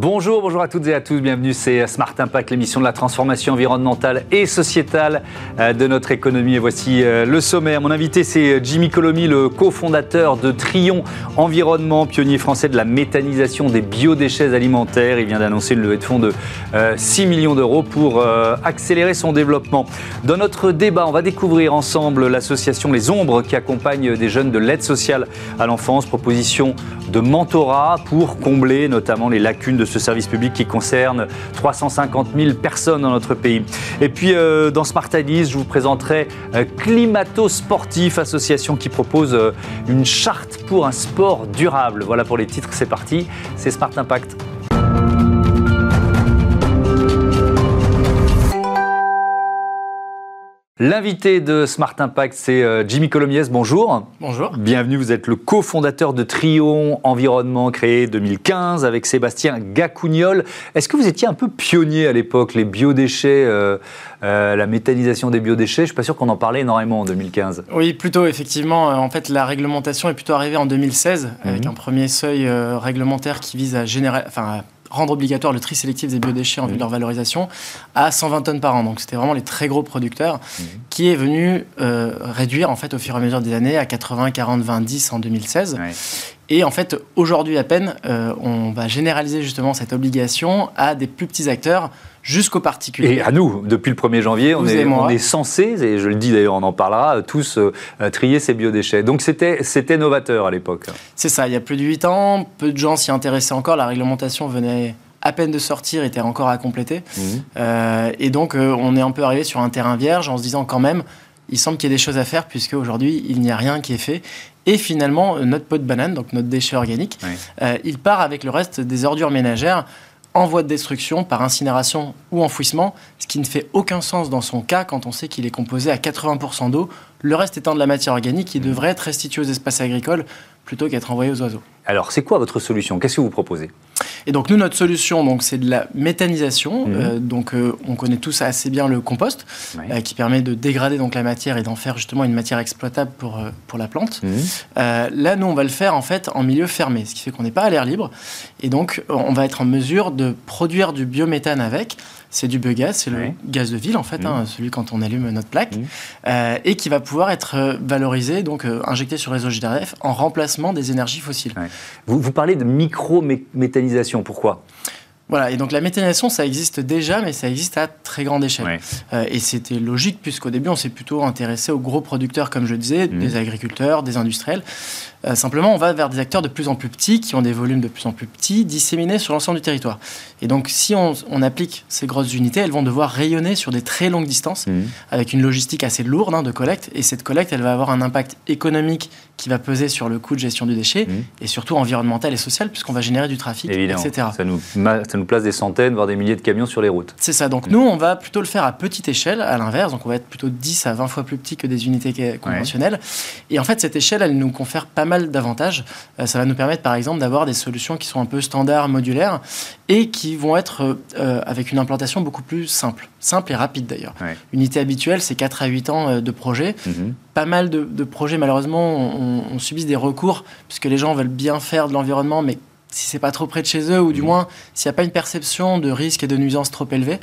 Bonjour, bonjour à toutes et à tous, bienvenue, c'est Smart Impact, l'émission de la transformation environnementale et sociétale euh, de notre économie. Et voici euh, le sommaire. Mon invité, c'est Jimmy Colomy, le cofondateur de Trion Environnement, pionnier français de la méthanisation des biodéchets alimentaires. Il vient d'annoncer une levée de fonds de 6 euh, millions d'euros pour accélérer son développement. Dans notre débat, on va découvrir ensemble l'association Les Ombres qui accompagne des jeunes de l'aide sociale à l'enfance, proposition de mentorat pour combler notamment les lacunes de ce service public qui concerne 350 000 personnes dans notre pays. Et puis euh, dans Smart Ideas, je vous présenterai euh, Climato Sportif, association qui propose euh, une charte pour un sport durable. Voilà pour les titres, c'est parti, c'est Smart Impact. L'invité de Smart Impact, c'est euh, Jimmy Colomiès. Bonjour. Bonjour. Bienvenue. Vous êtes le cofondateur de Trion Environnement, créé 2015 avec Sébastien Gacugnol. Est-ce que vous étiez un peu pionnier à l'époque, les biodéchets, euh, euh, la méthanisation des biodéchets? Je ne suis pas sûr qu'on en parlait énormément en 2015. Oui, plutôt, effectivement. En fait, la réglementation est plutôt arrivée en 2016 avec mhm. un premier seuil réglementaire qui vise à générer, enfin, rendre obligatoire le tri sélectif des biodéchets en vue de leur valorisation à 120 tonnes par an. Donc c'était vraiment les très gros producteurs mmh. qui est venu euh, réduire en fait au fur et à mesure des années à 80, 40, 20, 10 en 2016. Et en fait, aujourd'hui à peine, euh, on va généraliser justement cette obligation à des plus petits acteurs jusqu'aux particuliers. Et à nous, depuis le 1er janvier, on est, on est, censé, et je le dis d'ailleurs, on en parlera, tous euh, trier ces biodéchets. Donc c'était novateur à l'époque. C'est ça, il y a plus de 8 ans, peu de gens s'y intéressaient encore, la réglementation venait à peine de sortir, était encore à compléter. Mmh. Euh, et donc on est un peu arrivé sur un terrain vierge en se disant quand même, il semble qu'il y ait des choses à faire puisque aujourd'hui il n'y a rien qui est fait. Et finalement, notre pot de banane, donc notre déchet organique, euh, il part avec le reste des ordures ménagères en voie de destruction par incinération ou enfouissement, ce qui ne fait aucun sens dans son cas quand on sait qu'il est composé à 80% d'eau, le reste étant de la matière organique qui mmh. devrait être restituée aux espaces agricoles plutôt qu'être envoyée aux oiseaux. Alors, c'est quoi votre solution? Qu'est-ce que vous proposez? Et donc nous, notre solution, donc c'est de la méthanisation. Mhm. Euh, donc euh, on connaît tous assez bien le compost, euh, qui permet de dégrader donc la matière et d'en faire justement une matière exploitable pour pour la plante. Mhm. là, nous, on va le faire en fait en milieu fermé, ce qui fait qu'on n'est pas à l'air libre, et donc on va être en mesure de produire du biométhane avec c'est du biogaz, c'est le gaz de ville en fait, hein, mmh. celui quand on allume notre plaque, et qui va pouvoir être valorisé, donc injecté sur les GDF en remplacement des énergies fossiles. Vous, vous, parlez de micro-méthanisation, pourquoi? Voilà, et donc la méthanisation, ça existe déjà, mais ça existe à très grande échelle. et c'était logique, puisqu'au début, on s'est plutôt intéressé aux gros producteurs, comme je disais, mmh. des agriculteurs, des industriels. Euh, simplement, on va vers des acteurs de plus en plus petits, qui ont des volumes de plus en plus petits, disséminés sur l'ensemble du territoire. Et donc, si on, applique ces grosses unités, elles vont devoir rayonner sur des très longues distances, mmh. avec une logistique assez lourde hein, de collecte. Et cette collecte, elle va avoir un impact économique qui va peser sur le coût de gestion du déchet, mmh. et surtout environnemental et social, puisqu'on va générer du trafic, etc. Ça nous, ça nous place des centaines, voire des milliers de camions sur les routes. C'est ça. Donc, mmh. nous, on va plutôt le faire à petite échelle, à l'inverse. Donc, on va être plutôt 10 à 20 fois plus petit que des unités conventionnelles. Et en fait, cette échelle, elle nous confère pas mal d'avantages. Euh, ça va nous permettre, par exemple, d'avoir des solutions qui sont un peu standards, modulaires, et qui vont être euh, avec une implantation beaucoup plus simple. Simple et rapide, d'ailleurs. Unité habituelle, c'est 4 à 8 ans euh, de projet. Mhm. Pas mal de, projets, malheureusement, on, on, subit des recours, puisque les gens veulent bien faire de l'environnement, mais si c'est pas trop près de chez eux, ou du mmh. moins s'il n'y a pas une perception de risque et de nuisance trop élevée.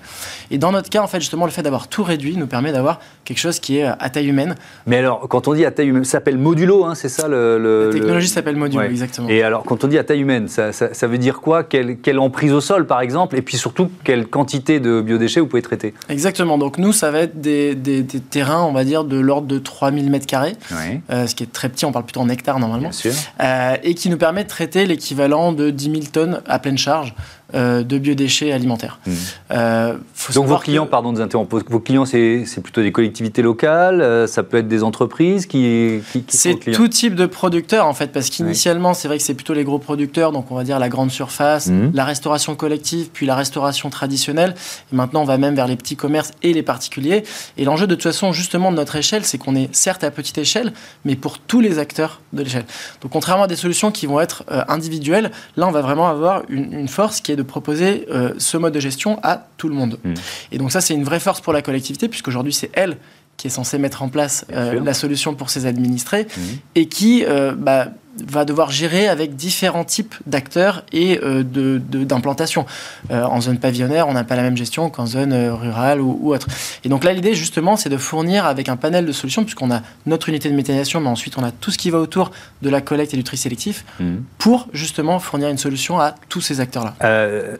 Et dans notre cas, en fait, justement, le fait d'avoir tout réduit nous permet d'avoir quelque chose qui est euh, à taille humaine. Mais alors, quand on dit à taille humaine, ça s'appelle modulo, hein, c'est ça le, La technologie s'appelle modulo, exactement. Et alors, quand on dit à taille humaine, ça, ça, veut dire quoi? Quelle, quelle, emprise au sol, par exemple, et puis surtout, quelle quantité de biodéchets vous pouvez traiter? Exactement. Donc, nous, ça va être des, des, terrains, on va dire, de l'ordre de 3000 m2, euh, ce qui est très petit, on parle plutôt en hectares normalement, Bien sûr. Euh, et qui nous permet de traiter l'équivalent de 10 000 tonnes à pleine charge euh, de biodéchets alimentaires. Mmh. Euh, Donc vos clients, pardon de vous vos clients c'est plutôt des collectivités locales, euh, ça peut être des entreprises qui, qui, C'est tout type de producteurs en fait, parce qu'initialement c'est vrai que c'est plutôt les gros producteurs, donc on va dire la grande surface, mmh. la restauration collective, puis la restauration traditionnelle. Et maintenant on va même vers les petits commerces et les particuliers. Et l'enjeu de toute façon justement de notre échelle, c'est qu'on est certes à petite échelle, mais pour tous les acteurs de l'échelle. Donc contrairement à des solutions qui vont être individuelles, là on va vraiment avoir une, une force qui est de proposer euh, ce mode de gestion à tout le monde. Hmm. Et donc ça, c'est une vraie force pour la collectivité, puisqu'aujourd'hui, c'est elle qui est censée mettre en place euh, la solution pour ses administrés, hmm. et qui, euh, bah, va devoir gérer avec différents types d'acteurs et euh, d'implantation. Euh, en zone pavillonnaire, on n'a pas la même gestion qu'en zone euh, rurale ou, autre. Et donc là, l'idée, justement, c'est de fournir avec un panel de solutions, puisqu'on a notre unité de méthanisation, mais ensuite on a tout ce qui va autour de la collecte et du tri sélectif, mhm. pour justement fournir une solution à tous ces acteurs-là.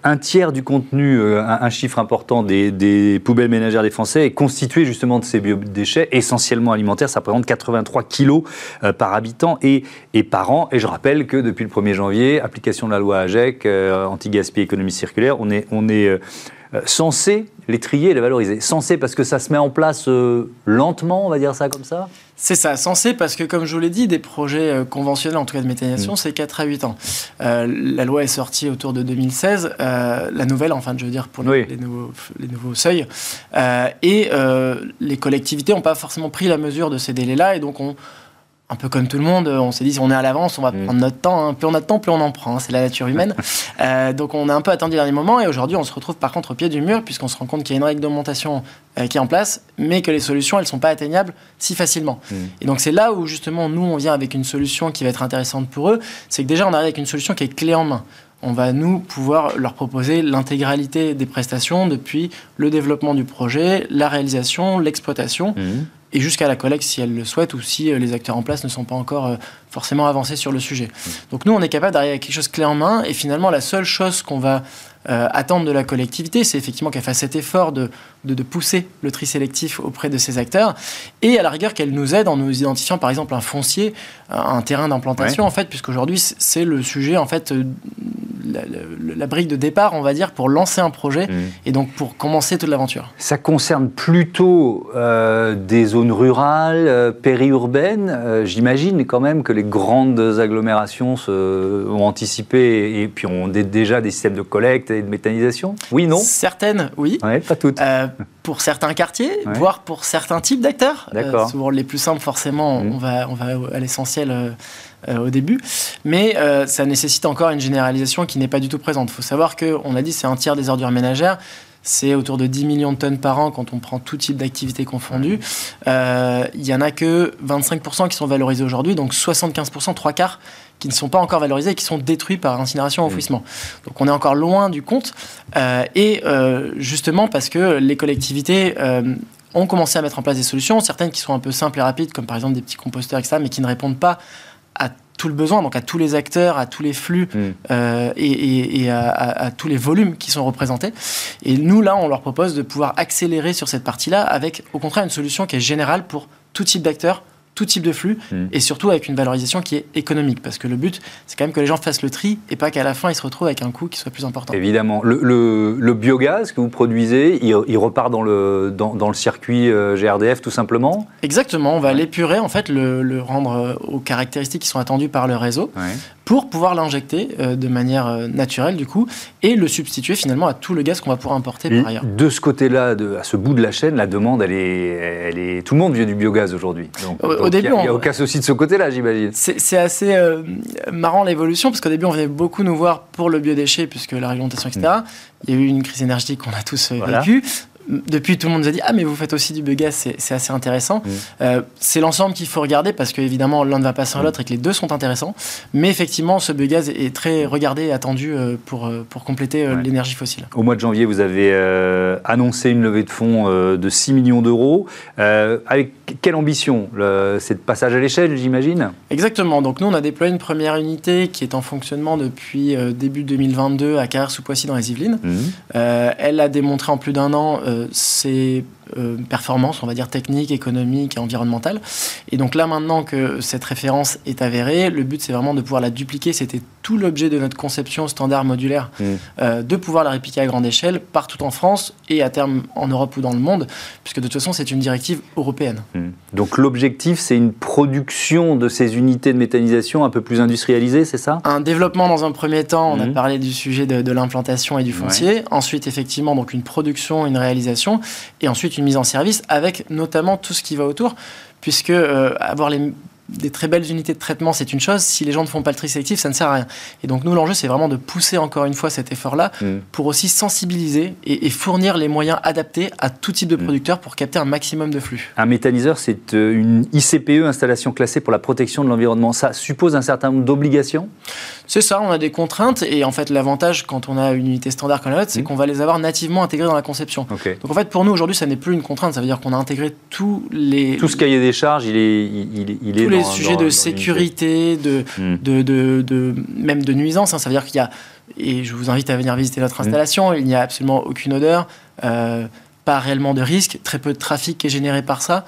un tiers du contenu, un, chiffre important des, des, poubelles ménagères des Français est constitué justement de ces biodéchets essentiellement alimentaires. Ça représente 83 kilos par habitant et, et par an. Et je rappelle que depuis le 1er janvier, application de la loi AGEC, euh, anti-gaspi, économie circulaire, on est, on est euh, censé les trier et les valoriser. Censé parce que ça se met en place euh, lentement, on va dire ça comme ça? C'est ça, censé parce que comme je vous l'ai dit, des projets conventionnels, en tout cas de méthanisation, mm. c'est 4 à 8 ans. la loi est sortie autour de 2016, la nouvelle, enfin je veux dire pour les, les, nouveaux, les nouveaux, seuils. et les collectivités n'ont pas forcément pris la mesure de ces délais-là et donc on un peu comme tout le monde, on s'est dit si on est à l'avance, on va mm. prendre notre temps. Hein. Plus on a de temps, plus on en prend. Hein. C'est la nature humaine. euh, donc on a un peu attendu le dernier moment et aujourd'hui on se retrouve par contre au pied du mur puisqu'on se rend compte qu'il y a une réglementation euh, qui est en place, mais que les solutions elles sont pas atteignables si facilement. Mm. Et donc c'est là où justement nous on vient avec une solution qui va être intéressante pour eux. C'est que déjà on arrive avec une solution qui est clé en main on va nous pouvoir leur proposer l'intégralité des prestations depuis le développement du projet, la réalisation, l'exploitation. Mm et jusqu'à la collecte si elle le souhaite ou si euh, les acteurs en place ne sont pas encore euh, forcément avancés sur le sujet. Mmh. Donc nous, on est capable d'arriver avec quelque chose clé en main et finalement la seule chose qu'on va euh, attendre de la collectivité, c'est effectivement qu'elle fasse cet effort de, de, pousser le tri sélectif auprès de ces acteurs et à la rigueur qu'elle nous aide en nous identifiant par exemple un foncier, un terrain d'implantation en fait, puisqu'aujourd'hui c'est le sujet en fait la, brique de départ, on va dire, pour lancer un projet mmh. et donc pour commencer toute l'aventure. Ça concerne plutôt euh, des zones rurales, euh, périurbaines. Euh, j'imagine quand même que les grandes agglomérations se, ont anticipé et, puis ont déjà des systèmes de collecte et de méthanisation. Oui, non Certaines, oui. pas toutes. pour certains quartiers, voire pour certains types d'acteurs. D'accord. souvent les plus simples, forcément, mmh. on, va, on va à l'essentiel euh, au début. Mais euh, ça nécessite encore une généralisation qui n'est pas du tout présente. Il faut savoir qu'on a dit c'est un tiers des ordures ménagères. C'est autour de 10 millions de tonnes par an quand on prend tout type d'activité confondue. Euh, il n'y en a que 25% qui sont valorisés aujourd'hui, donc 75%, trois quarts, qui ne sont pas encore valorisés et qui sont détruits par incinération ou enfouissement. Donc on est encore loin du compte. et justement parce que les collectivités ont commencé à mettre en place des solutions, certaines qui sont un peu simples et rapides, comme par exemple des petits composteurs, etc., mais qui ne répondent pas à tout le besoin, donc à tous les acteurs, à tous les flux mm. euh, et, à, tous les volumes qui sont représentés. Et nous, là, on leur propose de pouvoir accélérer sur cette partie-là avec, au contraire, une solution qui est générale pour tout type d'acteurs, tout type de flux hmm. et surtout avec une valorisation qui est économique. Parce que le but, c'est quand même que les gens fassent le tri et pas qu'à la fin, ils se retrouvent avec un coût qui soit plus important. Évidemment. Le, biogaz que vous produisez, il, repart dans le, dans, le circuit euh, GRDF tout simplement? Exactement. On va l'épurer, en fait, le, rendre euh, aux caractéristiques qui sont attendues par le réseau pour pouvoir l'injecter euh, de manière naturelle, du coup, et le substituer finalement à tout le gaz qu'on va pouvoir importer par ailleurs. De ce côté-là, à ce bout de la chaîne, la demande, elle est, elle est... tout le monde veut du biogaz aujourd'hui il n'y a, aucun souci de ce côté-là, j'imagine. C'est assez euh, marrant l'évolution, parce qu'au début, on venait beaucoup nous voir pour le biodéchet, puisque la réglementation, etc. Mm. Il y a eu une crise énergétique qu'on a tous euh, vécue depuis, tout le monde nous a dit Ah, mais vous faites aussi du biogaz, c'est assez intéressant. Euh, c'est l'ensemble qu'il faut regarder parce qu'évidemment, l'un ne va pas sans l'autre et que les deux sont intéressants. Mais effectivement, ce biogaz est très regardé et attendu euh, pour, euh, pour compléter l'énergie fossile. Au mois de janvier, vous avez annoncé une levée de fonds de 6 millions d'euros. avec quelle ambition C'est de passage à l'échelle, j'imagine? Exactement. Donc, nous, on a déployé une première unité qui est en fonctionnement depuis début 2022 à Carrère-sous-Poissy dans les Yvelines. Mm. elle a démontré en plus d'un an c'est euh, performance, on va dire technique, économique et environnementale. Et donc là, maintenant que cette référence est avérée, le but c'est vraiment de pouvoir la dupliquer. C'était tout l'objet de notre conception standard modulaire, mmh. euh, de pouvoir la répliquer à grande échelle partout en France et à terme en Europe ou dans le monde, puisque de toute façon c'est une directive européenne. Mmh. Donc l'objectif c'est une production de ces unités de méthanisation un peu plus industrialisée, c'est ça? Un développement dans un premier temps, on a mmh. parlé du sujet de, l'implantation et du foncier. Ensuite effectivement donc une production, une réalisation, et ensuite une mise en service avec notamment tout ce qui va autour, puisque euh, avoir les des très belles unités de traitement, c'est une chose. Si les gens ne font pas le tri sélectif, ça ne sert à rien. Et donc nous, l'enjeu, c'est vraiment de pousser encore une fois cet effort-là mm. pour aussi sensibiliser et, fournir les moyens adaptés à tout type de mm. producteurs pour capter un maximum de flux. Un méthaniseur, c'est euh, une ICPE, installation classée pour la protection de l'environnement. Ça suppose un certain nombre d'obligations? C'est ça, on a des contraintes et en fait l'avantage quand on a une unité standard comme la nôtre, c'est mmh. qu'on va les avoir nativement intégrées dans la conception. Donc en fait pour nous aujourd'hui ça n'est plus une contrainte, ça veut dire qu'on a intégré tous les... Tout ce cahier des charges, il est... Il, il tous les sujets de sécurité, mmh. de, de, de, même de nuisance, hein. ça veut dire qu'il y a... Et je vous invite à venir visiter notre mmh. installation, il n'y a absolument aucune odeur. Euh, pas réellement de risque, très peu de trafic qui est généré par ça,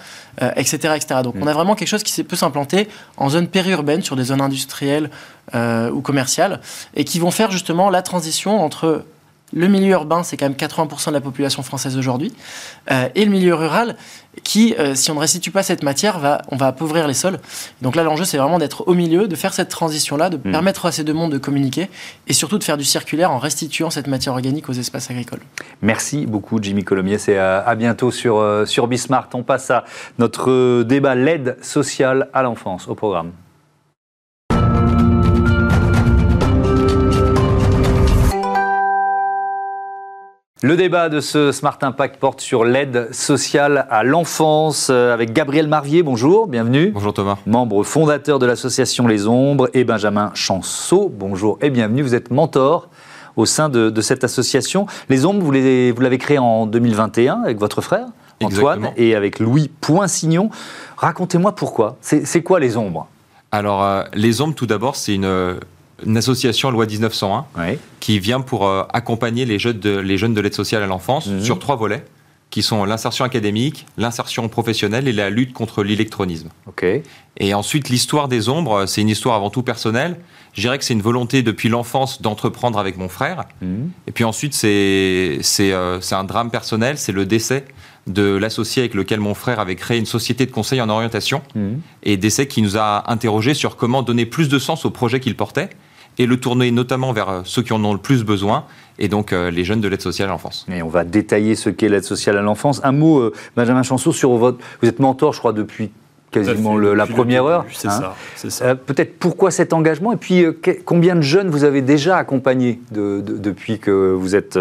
etc., euh, etc. Donc mm. on a vraiment quelque chose qui peut s'implanter en zone périurbaine, sur des zones industrielles euh, ou commerciales, et qui vont faire justement la transition entre le milieu urbain, c'est quand même 80% de la population française aujourd'hui, euh, et le milieu rural, qui, euh, si on ne restitue pas cette matière, va, on va appauvrir les sols. Donc là, l'enjeu, c'est vraiment d'être au milieu, de faire cette transition-là, de hmm. permettre à ces deux mondes de communiquer, et surtout de faire du circulaire en restituant cette matière organique aux espaces agricoles. Merci beaucoup, Jimmy Colomier. C'est à, à, bientôt sur, euh, sur Bismart. On passe à notre débat l'aide sociale à l'enfance au programme. Le débat de ce Smart Impact porte sur l'aide sociale à l'enfance euh, avec Gabriel Marvier. Bonjour, bienvenue. Bonjour Thomas. Membre fondateur de l'association Les Ombres et Benjamin Chanceau. Bonjour et bienvenue. Vous êtes mentor au sein de, cette association. Les Ombres, vous l'avez créé en 2021 avec votre frère Antoine et avec Louis Poinsignon. Racontez-moi pourquoi. C'est quoi Les Ombres? Alors, euh, Les Ombres, tout d'abord, c'est une une association loi 1901 qui vient pour euh, accompagner les jeunes de, les jeunes de l'aide sociale à l'enfance mhm. sur trois volets qui sont l'insertion académique, l'insertion professionnelle et la lutte contre l'électronisme. Et ensuite, l'histoire des ombres, c'est une histoire avant tout personnelle. Je dirais que c'est une volonté depuis l'enfance d'entreprendre avec mon frère. Mhm. Et puis ensuite, c'est euh, un drame personnel, c'est le décès de l'associé avec lequel mon frère avait créé une société de conseil en orientation. Mhm. Et décès qui nous a interrogés sur comment donner plus de sens au projet qu'il portait et le tourner notamment vers euh, ceux qui en ont le plus besoin, et donc euh, les jeunes de l'aide sociale à l'enfance. Et on va détailler ce qu'est l'aide sociale à l'enfance. Un mot, euh, Benjamin Chanceau, sur votre... Vous êtes mentor, je crois, depuis quasiment la première heure. C'est hein. ça. Peut-être pourquoi cet engagement et puis combien de jeunes vous avez déjà accompagnés depuis que vous êtes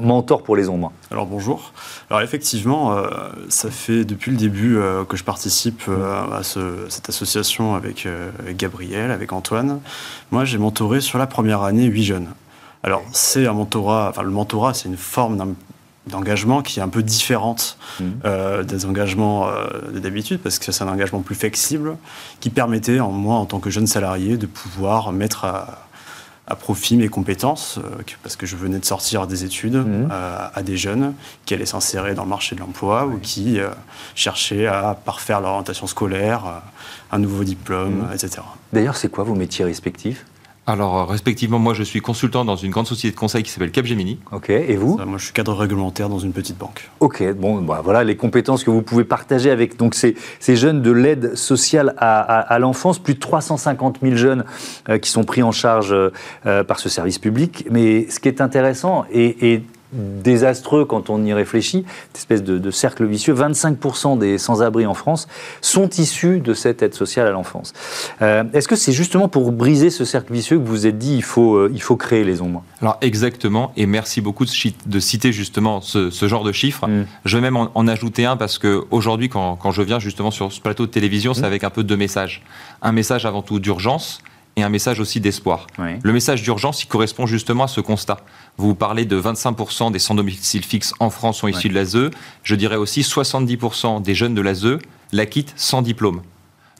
mentor pour les ombres? Alors bonjour. Alors effectivement, euh, ça fait depuis le début euh, que je participe euh, à cette association avec, Gabriel, avec Antoine. Moi, j'ai mentoré sur la première année huit jeunes. Alors c'est un mentorat, enfin le mentorat, c'est une forme d'engagement qui est un peu différente mmh. des engagements d'habitude parce que c'est un engagement plus flexible qui permettait en moi en tant que jeune salarié de pouvoir mettre à, à profit mes compétences, euh, parce que je venais de sortir des études, mmh. euh, à des jeunes qui allaient s'insérer dans le marché de l'emploi ou qui euh, cherchaient à parfaire leur orientation scolaire, un nouveau diplôme, mmh. etc. D'ailleurs, c'est quoi vos métiers respectifs? Alors, euh, respectivement, moi, je suis consultant dans une grande société de conseil qui s'appelle Capgemini. Ok, et vous Moi, je suis cadre réglementaire dans une petite banque. Ok, bon, bah, voilà les compétences que vous pouvez partager avec donc, ces, ces jeunes de l'aide sociale à, à, l'enfance. Plus de 350 000 jeunes euh, qui sont pris en charge euh, par ce service public. Mais ce qui est intéressant, et, et désastreux quand on y réfléchit, cette espèce de, cercle vicieux. 25% des sans-abri en France sont issus de cette aide sociale à l'enfance. Euh, est-ce que c'est justement pour briser ce cercle vicieux que vous vous êtes dit il faut, euh, il faut créer les ombres? Alors exactement, et merci beaucoup de, citer justement ce, genre de chiffres. Mm. Je vais même en, ajouter un parce qu'aujourd'hui, quand, quand je viens justement sur ce plateau de télévision, c'est mm. avec un peu deux messages. Un message avant tout d'urgence et un message aussi d'espoir. Le message d'urgence, il correspond justement à ce constat. Vous parlez de 25% des sans domicile fixe en France sont issus de l'ASE. Je dirais aussi 70% des jeunes de l'ASE la quittent sans diplôme.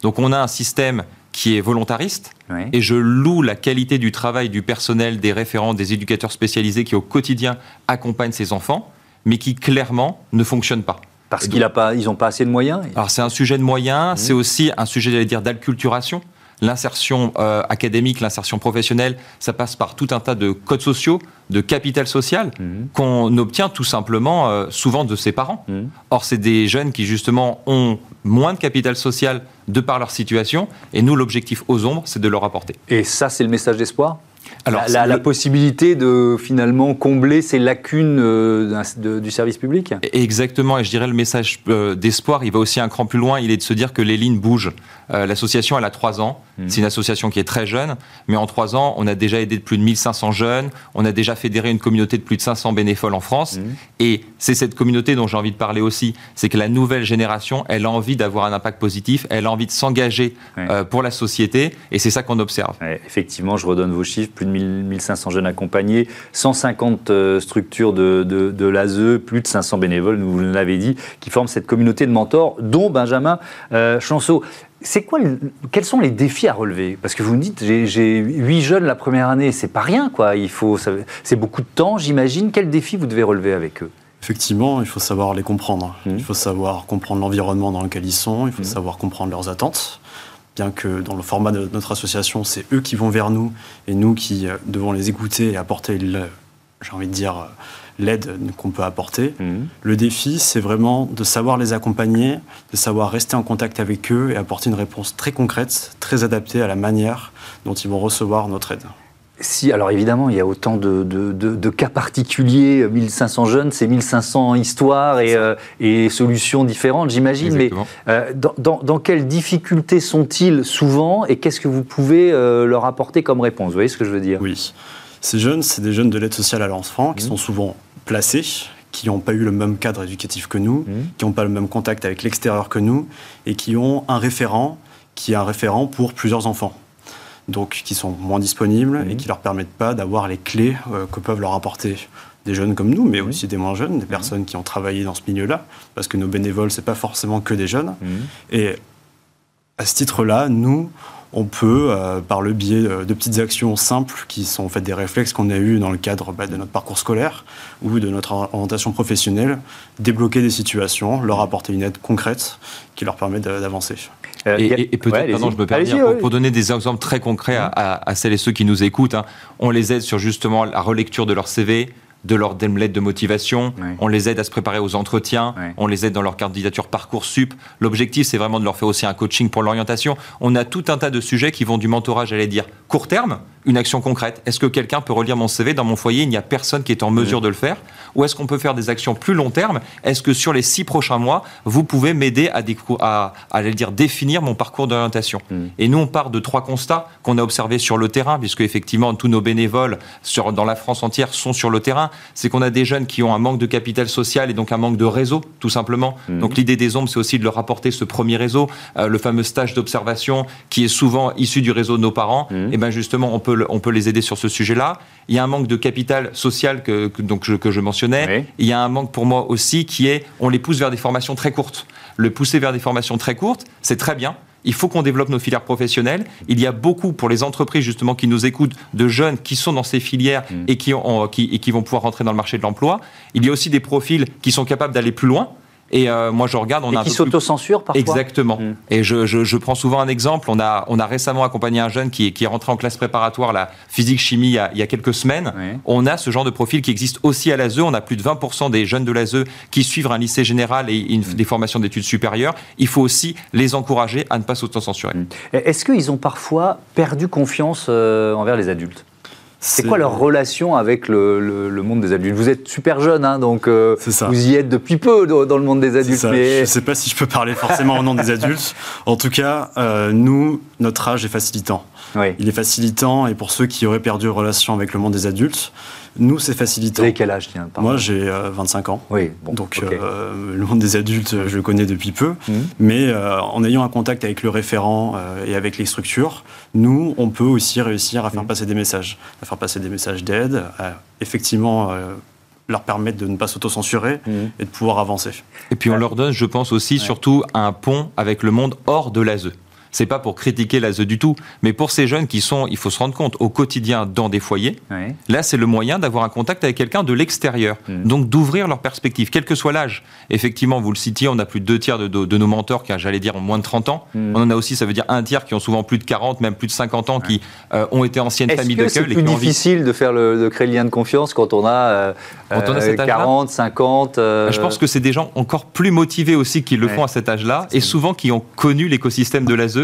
Donc on a un système qui est volontariste et je loue la qualité du travail du personnel, des référents, des éducateurs spécialisés qui au quotidien accompagnent ces enfants, mais qui clairement ne fonctionne pas. Parce qu'ils n'ont pas assez de moyens? Alors c'est un sujet de moyens, c'est aussi un sujet, j'allais dire, d'acculturation l'insertion euh, académique, l'insertion professionnelle, ça passe par tout un tas de codes sociaux, de capital social mhm. qu'on obtient tout simplement euh, souvent de ses parents. Mhm. Or, c'est des jeunes qui justement ont moins de capital social de par leur situation, et nous, l'objectif aux ombres, c'est de leur apporter. Et ça, c'est le message d'espoir? Alors, la, possibilité de finalement combler ces lacunes euh, du service public? Exactement, et je dirais le message euh, d'espoir, il va aussi un cran plus loin, il est de se dire que les lignes bougent. Euh, l'association, elle a trois ans, mmh. c'est une association qui est très jeune, mais en trois ans, on a déjà aidé plus de 1500 jeunes, on a déjà fédéré une communauté de plus de 500 bénévoles en France, mmh. et c'est cette communauté dont j'ai envie de parler aussi, c'est que la nouvelle génération, elle a envie d'avoir un impact positif, elle a envie de s'engager pour la société, et c'est ça qu'on observe. effectivement, je redonne vos chiffres, plus de 1500 jeunes accompagnés, 150 euh, structures de, de, l'ASE, plus de 500 bénévoles, vous l'avez dit, qui forment cette communauté de mentors, dont Benjamin euh, Chanceau. C'est quoi, quels sont les défis à relever? Parce que vous me dites, j'ai 8 jeunes la première année, c'est pas rien, quoi. Il faut, c'est beaucoup de temps, j'imagine. Quels défis vous devez relever avec eux? Effectivement, il faut savoir les comprendre. Mmh. Il faut savoir comprendre l'environnement dans lequel ils sont. Il faut mmh. savoir comprendre leurs attentes bien que dans le format de notre association, c'est eux qui vont vers nous et nous qui euh, devons les écouter et apporter, j'ai envie de dire, euh, l'aide qu'on peut apporter. Mhm. Le défi, c'est vraiment de savoir les accompagner, de savoir rester en contact avec eux et apporter une réponse très concrète, très adaptée à la manière dont ils vont recevoir notre aide. Si, alors évidemment, il y a autant de, cas particuliers, 1500 jeunes, c'est 1500 histoires euh, et, solutions différentes, j'imagine. Mais euh, dans, quelles difficultés sont-ils souvent et qu'est-ce que vous pouvez euh, leur apporter comme réponse? Vous voyez ce que je veux dire? Oui. Ces jeunes, c'est des jeunes de l'aide sociale à l'enfant qui mmh. sont souvent placés, qui n'ont pas eu le même cadre éducatif que nous, mmh. qui n'ont pas le même contact avec l'extérieur que nous et qui ont un référent qui est un référent pour plusieurs enfants donc qui sont moins disponibles et mhm. qui leur permettent pas d'avoir les clés euh, que peuvent leur apporter des jeunes comme nous, mais aussi des moins jeunes, des personnes qui ont travaillé dans ce milieu-là, parce que nos bénévoles, c'est pas forcément que des jeunes. Et à ce titre-là, nous, on peut, euh, par le biais de, petites actions simples, qui sont en fait des réflexes qu'on a eus dans le cadre bah, de notre parcours scolaire ou de notre orientation professionnelle, débloquer des situations, leur apporter une aide concrète qui leur permet d'avancer. Euh, et, peut-être, pardon, je me permets, pour, donner des exemples très concrets à, celles et ceux qui nous écoutent, hein, on les aide sur justement la relecture de leur CV, de leur lettre de motivation, on les aide à se préparer aux entretiens, on les aide dans leur candidature Parcoursup. L'objectif, c'est vraiment de leur faire aussi un coaching pour l'orientation. On a tout un tas de sujets qui vont du mentorat, j'allais dire, court terme, une action concrète. Est-ce que quelqu'un peut relire mon CV dans mon foyer Il n'y a personne qui est en mesure de le faire. Ou est-ce qu'on peut faire des actions plus long terme Est-ce que sur les six prochains mois, vous pouvez m'aider à, à, à, dire, définir mon parcours d'orientation mm. Et nous, on part de trois constats qu'on a observés sur le terrain, puisque effectivement, tous nos bénévoles sur, dans la France entière sont sur le terrain. C'est qu'on a des jeunes qui ont un manque de capital social et donc un manque de réseau, tout simplement. Mm. Donc l'idée des ombres, c'est aussi de leur apporter ce premier réseau, euh, le fameux stage d'observation qui est souvent issu du réseau de nos parents. Mm. Et bien justement, on peut on peut les aider sur ce sujet-là. Il y a un manque de capital social que, donc je, que je mentionnais. Il y a un manque pour moi aussi qui est, on les pousse vers des formations très courtes. Le pousser vers des formations très courtes, c'est très bien. Il faut qu'on développe nos filières professionnelles. Il y a beaucoup pour les entreprises justement qui nous écoutent de jeunes qui sont dans ces filières mm. et, qui, ont, qui, et qui vont pouvoir rentrer dans le marché de l'emploi. Il y a aussi des profils qui sont capables d'aller plus loin. Et euh, moi, je regarde. On et a qui s'autocensurent parfois. Exactement. Hmm. Et je, je, je, prends souvent un exemple. On a, on a récemment accompagné un jeune qui, qui est rentré en classe préparatoire, la physique-chimie, il, y a, il y a quelques semaines. On a ce genre de profil qui existe aussi à l'ASE. On a plus de 20% des jeunes de l'ASE qui suivent un lycée général et une, hmm. des formations d'études supérieures. Il faut aussi les encourager à ne pas s'autocensurer. Hmm. Est-ce qu'ils ont parfois perdu confiance euh, envers les adultes? C'est quoi leur relation avec le, monde des adultes? Vous êtes super jeune, hein, donc euh, vous y êtes depuis peu dans, le monde des adultes. Je ne sais pas si je peux parler forcément au nom des adultes. En tout cas, euh, nous, notre âge est facilitant. Il est facilitant, et pour ceux qui auraient perdu relation avec le monde des adultes, nous, c'est facilitant. Vous avez quel âge Moi, j'ai 25 euh, ans. Oui, Donc, euh, le monde des adultes, je le connais depuis peu. Mmh. Mais euh, en ayant un contact avec le référent et avec les structures, nous, on peut aussi réussir à faire mmh. passer des messages. À faire passer des messages d'aide, à effectivement leur permettre de ne pas s'autocensurer mmh. et de pouvoir avancer. Et puis on leur donne, je pense aussi, surtout un pont avec le monde hors de l'ASE c'est pas pour critiquer l'ASE du tout, mais pour ces jeunes qui sont, il faut se rendre compte, au quotidien dans des foyers, là c'est le moyen d'avoir un contact avec quelqu'un de l'extérieur, mm. donc d'ouvrir leur perspective, quel que soit l'âge. Effectivement, vous le citiez, on a plus de deux tiers de, nos mentors qui, j'allais dire, ont moins de 30 ans. Mm. On en a aussi, ça veut dire un tiers qui ont souvent plus de 40, même plus de 50 ans, qui euh, ont été anciennes familles de C'est plus difficile de faire le, de créer le lien de confiance quand on a, 40, 50 euh, Je pense que c'est des gens encore plus motivés aussi qui le font à cet âge-là, et souvent qui ont connu l'écosystème de l'ASE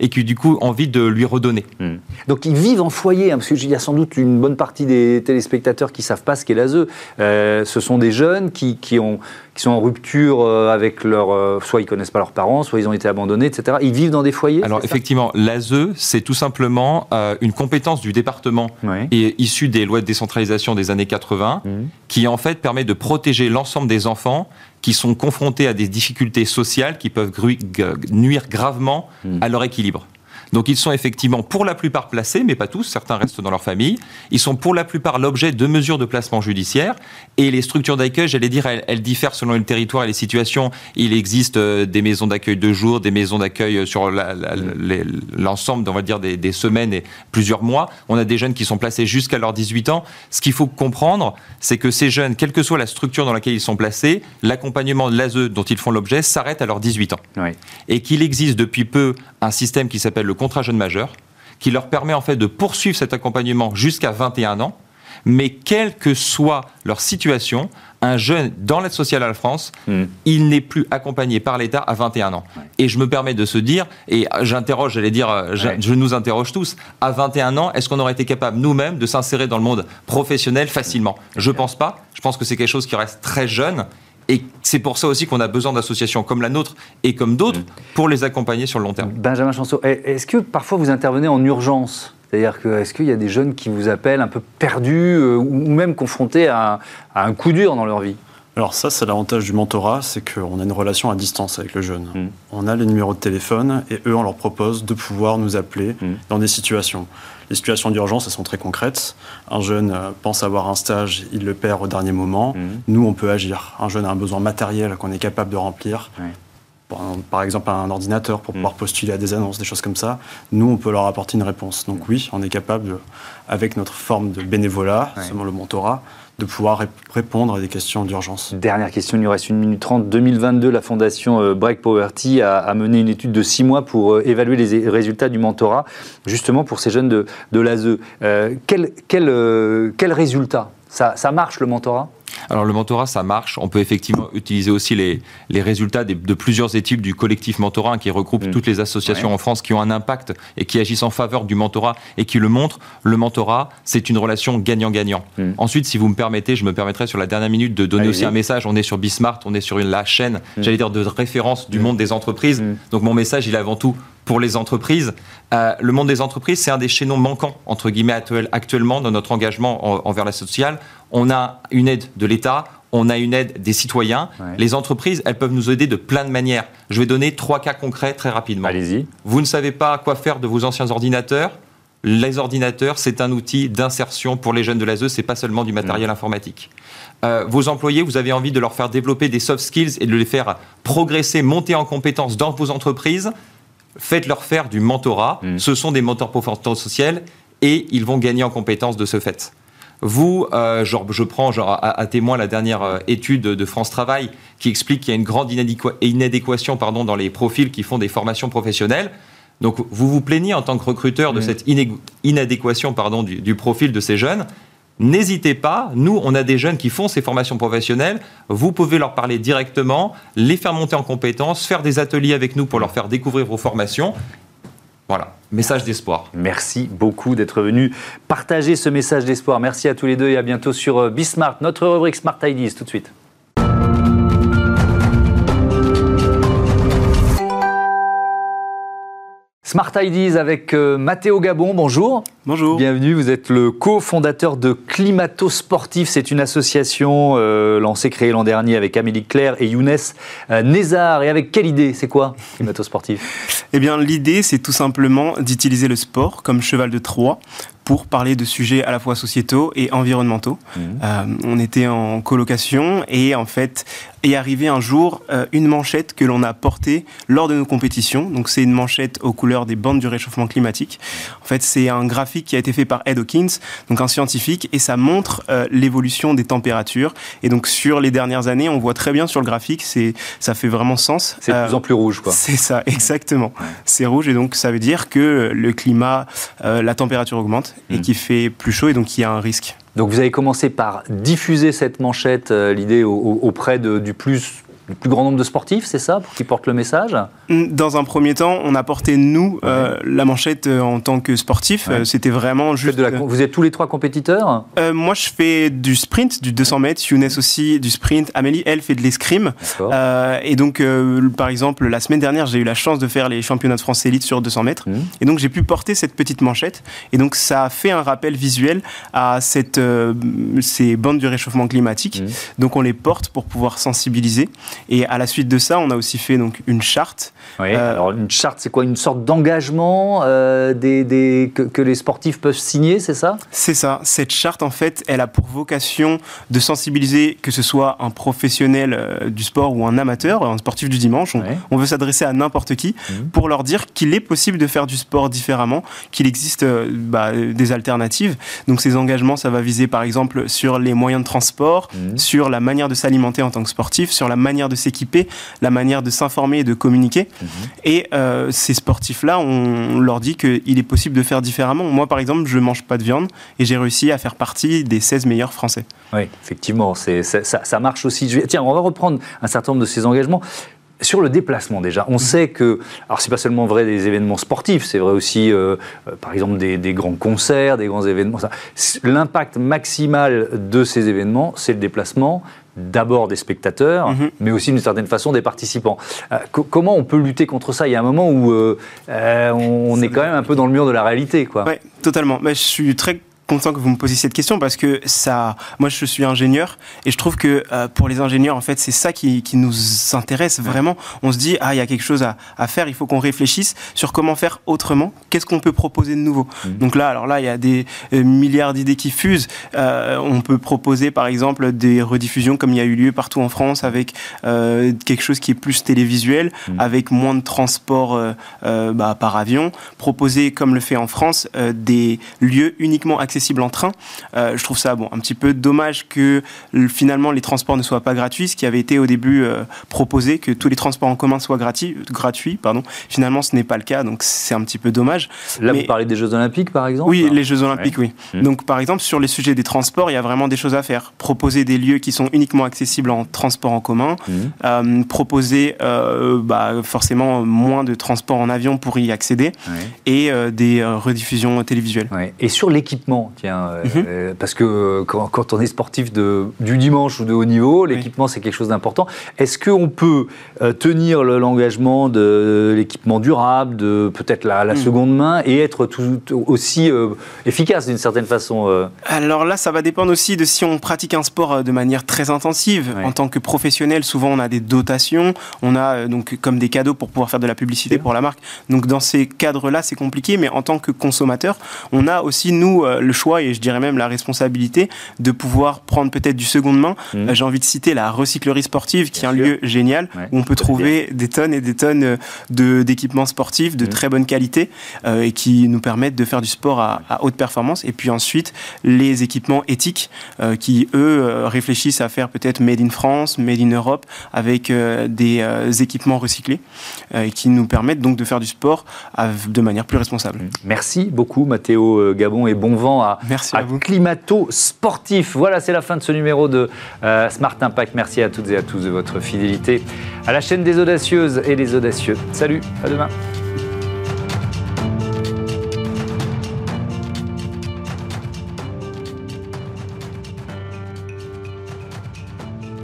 et qui du coup ont envie de lui redonner. Hmm. Donc ils vivent en foyer, hein, parce qu'il y a sans doute une bonne partie des téléspectateurs qui ne savent pas ce qu'est l'ASE. Euh, ce sont des jeunes qui, qui, ont, qui sont en rupture euh, avec leur... Euh, soit ils ne connaissent pas leurs parents, soit ils ont été abandonnés, etc. Ils vivent dans des foyers Alors effectivement, l'ASE, c'est tout simplement une compétence du département et issue des lois de décentralisation des années 80, hmm. qui en fait permet de protéger l'ensemble des enfants qui sont confrontés à des difficultés sociales qui peuvent nuire gravement hmm. à leur équilibre libre. Donc ils sont effectivement pour la plupart placés, mais pas tous, certains restent dans leur famille. Ils sont pour la plupart l'objet de mesures de placement judiciaire. Et les structures d'accueil, j'allais dire, elles, diffèrent selon le territoire et les situations. Il existe euh, des maisons d'accueil de jour, des maisons d'accueil sur l'ensemble, on va dire, des, des, semaines et plusieurs mois. On a des jeunes qui sont placés jusqu'à leurs 18 ans. Ce qu'il faut comprendre, c'est que ces jeunes, quelle que soit la structure dans laquelle ils sont placés, l'accompagnement de l'ASE dont ils font l'objet s'arrête à leurs 18 ans. Et qu'il existe depuis peu un système qui s'appelle le contrat jeune majeur, qui leur permet en fait de poursuivre cet accompagnement jusqu'à 21 ans, mais quelle que soit leur situation, un jeune dans l'aide sociale à la France, hmm. il n'est plus accompagné par l'État à 21 ans. Et je me permets de se dire, et j'interroge, j'allais dire, euh, je, nous interroge tous, à 21 ans, est-ce qu'on aurait été capable nous-mêmes de s'insérer dans le monde professionnel facilement? Je pense pas. Je pense que c'est quelque chose qui reste très jeune et c'est pour ça aussi qu'on a besoin d'associations comme la nôtre et comme d'autres mm. pour les accompagner sur le long terme. Benjamin Chanceau, est-ce que parfois vous intervenez en urgence? C'est-à-dire que est-ce qu'il y a des jeunes qui vous appellent un peu perdus euh, ou même confrontés à, un coup dur dans leur vie? Alors ça, c'est l'avantage du mentorat, c'est qu'on a une relation à distance avec le jeune. Mm. On a les numéros de téléphone et eux, on leur propose de pouvoir nous appeler mm. dans des situations. Les situations d'urgence, elles sont très concrètes. Un jeune euh, pense avoir un stage, il le perd au dernier moment. Mhm. Nous, on peut agir. Un jeune a un besoin matériel qu'on est capable de remplir. Par, exemple, un ordinateur pour pouvoir postuler à des annonces, des choses comme ça. Nous, on peut leur apporter une réponse. Donc oui, on est capable, avec notre forme de bénévolat, seulement le mentorat, de pouvoir répondre à des questions d'urgence. Dernière question, il nous reste une minute trente. 2022, la fondation euh, Break Poverty a, mené une étude de six mois pour euh, évaluer les résultats du mentorat, justement pour ces jeunes de, de l'ASE. Euh, quel, quel, quel résultat? Ça, ça marche le mentorat? Alors le mentorat, ça marche. On peut effectivement utiliser aussi les, les résultats de plusieurs études du collectif mentorat qui regroupe mm. toutes les associations en France qui ont un impact et qui agissent en faveur du mentorat et qui le montrent. Le mentorat, c'est une relation gagnant-gagnant. Mm. Ensuite, si vous me permettez, je me permettrai sur la dernière minute de donner aussi un message. On est sur Bismart, on est sur une, la chaîne, mm. j'allais dire, de référence du monde des entreprises. Donc mon message, il est avant tout pour les entreprises. Euh, le monde des entreprises, c'est un des chaînons manquants, entre guillemets, actuellement dans notre engagement envers la sociale. On a une aide de l'État, on a une aide des citoyens. Les entreprises, elles peuvent nous aider de plein de manières. Je vais donner trois cas concrets très rapidement. Allez-y. Vous ne savez pas quoi faire de vos anciens ordinateurs les ordinateurs, c'est un outil d'insertion pour les jeunes de l'ASE, c'est pas seulement du matériel mm. informatique. Euh, vos employés, vous avez envie de leur faire développer des soft skills et de les faire progresser, monter en compétences dans vos entreprises faites-leur faire du mentorat. Mm. Ce sont des mentors sociales et ils vont gagner en compétences de ce fait. Vous, euh, genre, je prends genre, à, témoin la dernière euh, étude de France Travail qui explique qu'il y a une grande inadéquation pardon, dans les profils qui font des formations professionnelles. Donc vous vous plaignez en tant que recruteur de cette inadéquation pardon, du, profil de ces jeunes. N'hésitez pas, nous, on a des jeunes qui font ces formations professionnelles, vous pouvez leur parler directement, les faire monter en compétences, faire des ateliers avec nous pour leur faire découvrir vos formations. Voilà, message d'espoir. Merci beaucoup d'être venu partager ce message d'espoir. Merci à tous les deux et à bientôt sur euh, Bismart, notre rubrique Smart Ideas tout de suite. Smart Ideas avec euh, Mathéo Gabon, bonjour. Bonjour. Bienvenue, vous êtes le cofondateur de Climato Sportif. C'est une association euh, lancée, créée l'an dernier avec Amélie Claire et Younes euh, Nézar. Et avec quelle idée? C'est quoi Climato Sportif? Eh bien, l'idée, c'est tout simplement d'utiliser le sport comme cheval de Troie pour parler de sujets à la fois sociétaux et environnementaux. Mmh. Euh, on était en colocation et en fait est arrivé un jour euh, une manchette que l'on a portée lors de nos compétitions. Donc c'est une manchette aux couleurs des bandes du réchauffement climatique. En fait c'est un graphique qui a été fait par Ed Hawkins, donc un scientifique, et ça montre euh, l'évolution des températures. Et donc sur les dernières années, on voit très bien sur le graphique, c'est ça fait vraiment sens. C'est de plus en plus rouge quoi. C'est ça, exactement. C'est rouge et donc ça veut dire que le climat, la température augmente et mm. qui fait plus chaud et donc il y a un risque. Donc vous avez commencé par diffuser cette manchette, euh, l'idée auprès du plus le plus grand nombre de sportifs, c'est ça, pour qu'ils portent le message Dans un premier temps, on a porté, nous, la manchette en tant que sportif. C'était vraiment juste... Vous êtes tous les trois compétiteurs Moi, je fais du sprint, du 200 mètres. Younes aussi, du sprint. Amélie, elle, fait de l'escrime. et donc, par exemple, la semaine dernière, j'ai eu la chance de faire les championnats de France élite sur 200 mètres. Mmh. Et donc, j'ai pu porter cette petite manchette. Et donc, ça a fait un rappel visuel à cette, euh, ces bandes du réchauffement climatique. Mmh. Donc, on les porte pour pouvoir sensibiliser. Et à la suite de ça, on a aussi fait donc, une charte. Oui, euh, alors, une charte, c'est quoi? Une sorte d'engagement euh, des, des, que, que, les sportifs peuvent signer, c'est ça? C'est ça. Cette charte, en fait, elle a pour vocation de sensibiliser, que ce soit un professionnel du sport ou un amateur, un sportif du dimanche. On, veut s'adresser à n'importe qui mmh. pour leur dire qu'il est possible de faire du sport différemment, qu'il existe euh, bah, des alternatives. Donc ces engagements, ça va viser par exemple sur les moyens de transport, mmh. sur la manière de s'alimenter en tant que sportif, sur la manière de s'équiper, la manière de s'informer et de communiquer. Mmh. Et euh, ces sportifs-là, on, leur dit qu'il est possible de faire différemment. Moi, par exemple, je ne mange pas de viande et j'ai réussi à faire partie des 16 meilleurs Français. Oui, effectivement, ça, ça, marche aussi. Tiens, on va reprendre un certain nombre de ces engagements. Sur le déplacement déjà, on sait que, alors c'est pas seulement vrai des événements sportifs, c'est vrai aussi, euh, euh, par exemple, des, grands concerts, des grands événements. L'impact maximal de ces événements, c'est le déplacement d'abord des spectateurs, mhm. mais aussi d'une certaine façon des participants. Euh, comment on peut lutter contre ça? Il y a un moment où on, est quand même un peu dans le mur de la réalité. Oui, totalement. Mais je suis très content que vous me posiez cette question parce que ça, moi je suis ingénieur et je trouve que euh, pour les ingénieurs en fait c'est ça qui, qui, nous intéresse vraiment. On se dit ah il y a quelque chose à, à faire, il faut qu'on réfléchisse sur comment faire autrement, qu'est-ce qu'on peut proposer de nouveau? Mmh. Donc là alors là il y a des euh, milliards d'idées qui fusent. Euh, on peut proposer par exemple des rediffusions comme il y a eu lieu partout en France avec quelque chose qui est plus télévisuel, mmh. avec moins de transport bah, par avion. Proposer comme le fait en France des lieux uniquement accessibles accessible en train. Euh, je trouve ça bon, un petit peu dommage que finalement les transports ne soient pas gratuits, ce qui avait été au début euh, proposé, que tous les transports en commun soient gratuits. gratuits pardon. Finalement, ce n'est pas le cas, donc c'est un petit peu dommage. Là, vous parlez des Jeux Olympiques, par exemple Oui, les Jeux Olympiques, oui. Mmh. Donc, par exemple, sur les sujets des transports, il y a vraiment des choses à faire. Proposer des lieux qui sont uniquement accessibles en transport en commun, mmh. euh, proposer bah, forcément moins de transports en avion pour y accéder, et des rediffusions télévisuelles. Et sur l'équipement tiens, euh, mhm. euh, parce que euh, quand, on est sportif de, du dimanche ou de haut niveau, l'équipement c'est quelque chose d'important. Est-ce qu'on peut tenir l'engagement de l'équipement durable, de peut-être la, mhm. seconde main, et être tout, aussi efficace d'une certaine façon Alors là, ça va dépendre aussi de si on pratique un sport de manière très intensive. En tant que professionnel, souvent on a des dotations, on a donc comme des cadeaux pour pouvoir faire de la publicité pour la marque. Donc dans ces cadres-là, c'est compliqué, mais en tant que consommateur, on a aussi nous le choix et je dirais même la responsabilité de pouvoir prendre peut-être du seconde main. Mmh. Euh, j'ai envie de citer la recyclerie sportive, qui est un lieu génial où on peut trouver des tonnes et des tonnes euh, de, d'équipements sportifs de mmh. très bonne qualité euh, et qui nous permettent de faire du sport à, haute performance. Et puis ensuite, les équipements éthiques qui, eux, réfléchissent à faire peut-être Made in France, Made in Europe, avec des équipements recyclés et qui nous permettent donc de faire du sport de manière plus responsable. Mmh. Merci beaucoup, Mathéo Gabon, et bon vent à, Merci à, Climato Sportif. Voilà, c'est la fin de ce numéro de euh, Smart Impact. Merci à toutes et à tous de votre fidélité à la chaîne des audacieuses et des audacieux. Salut, à demain.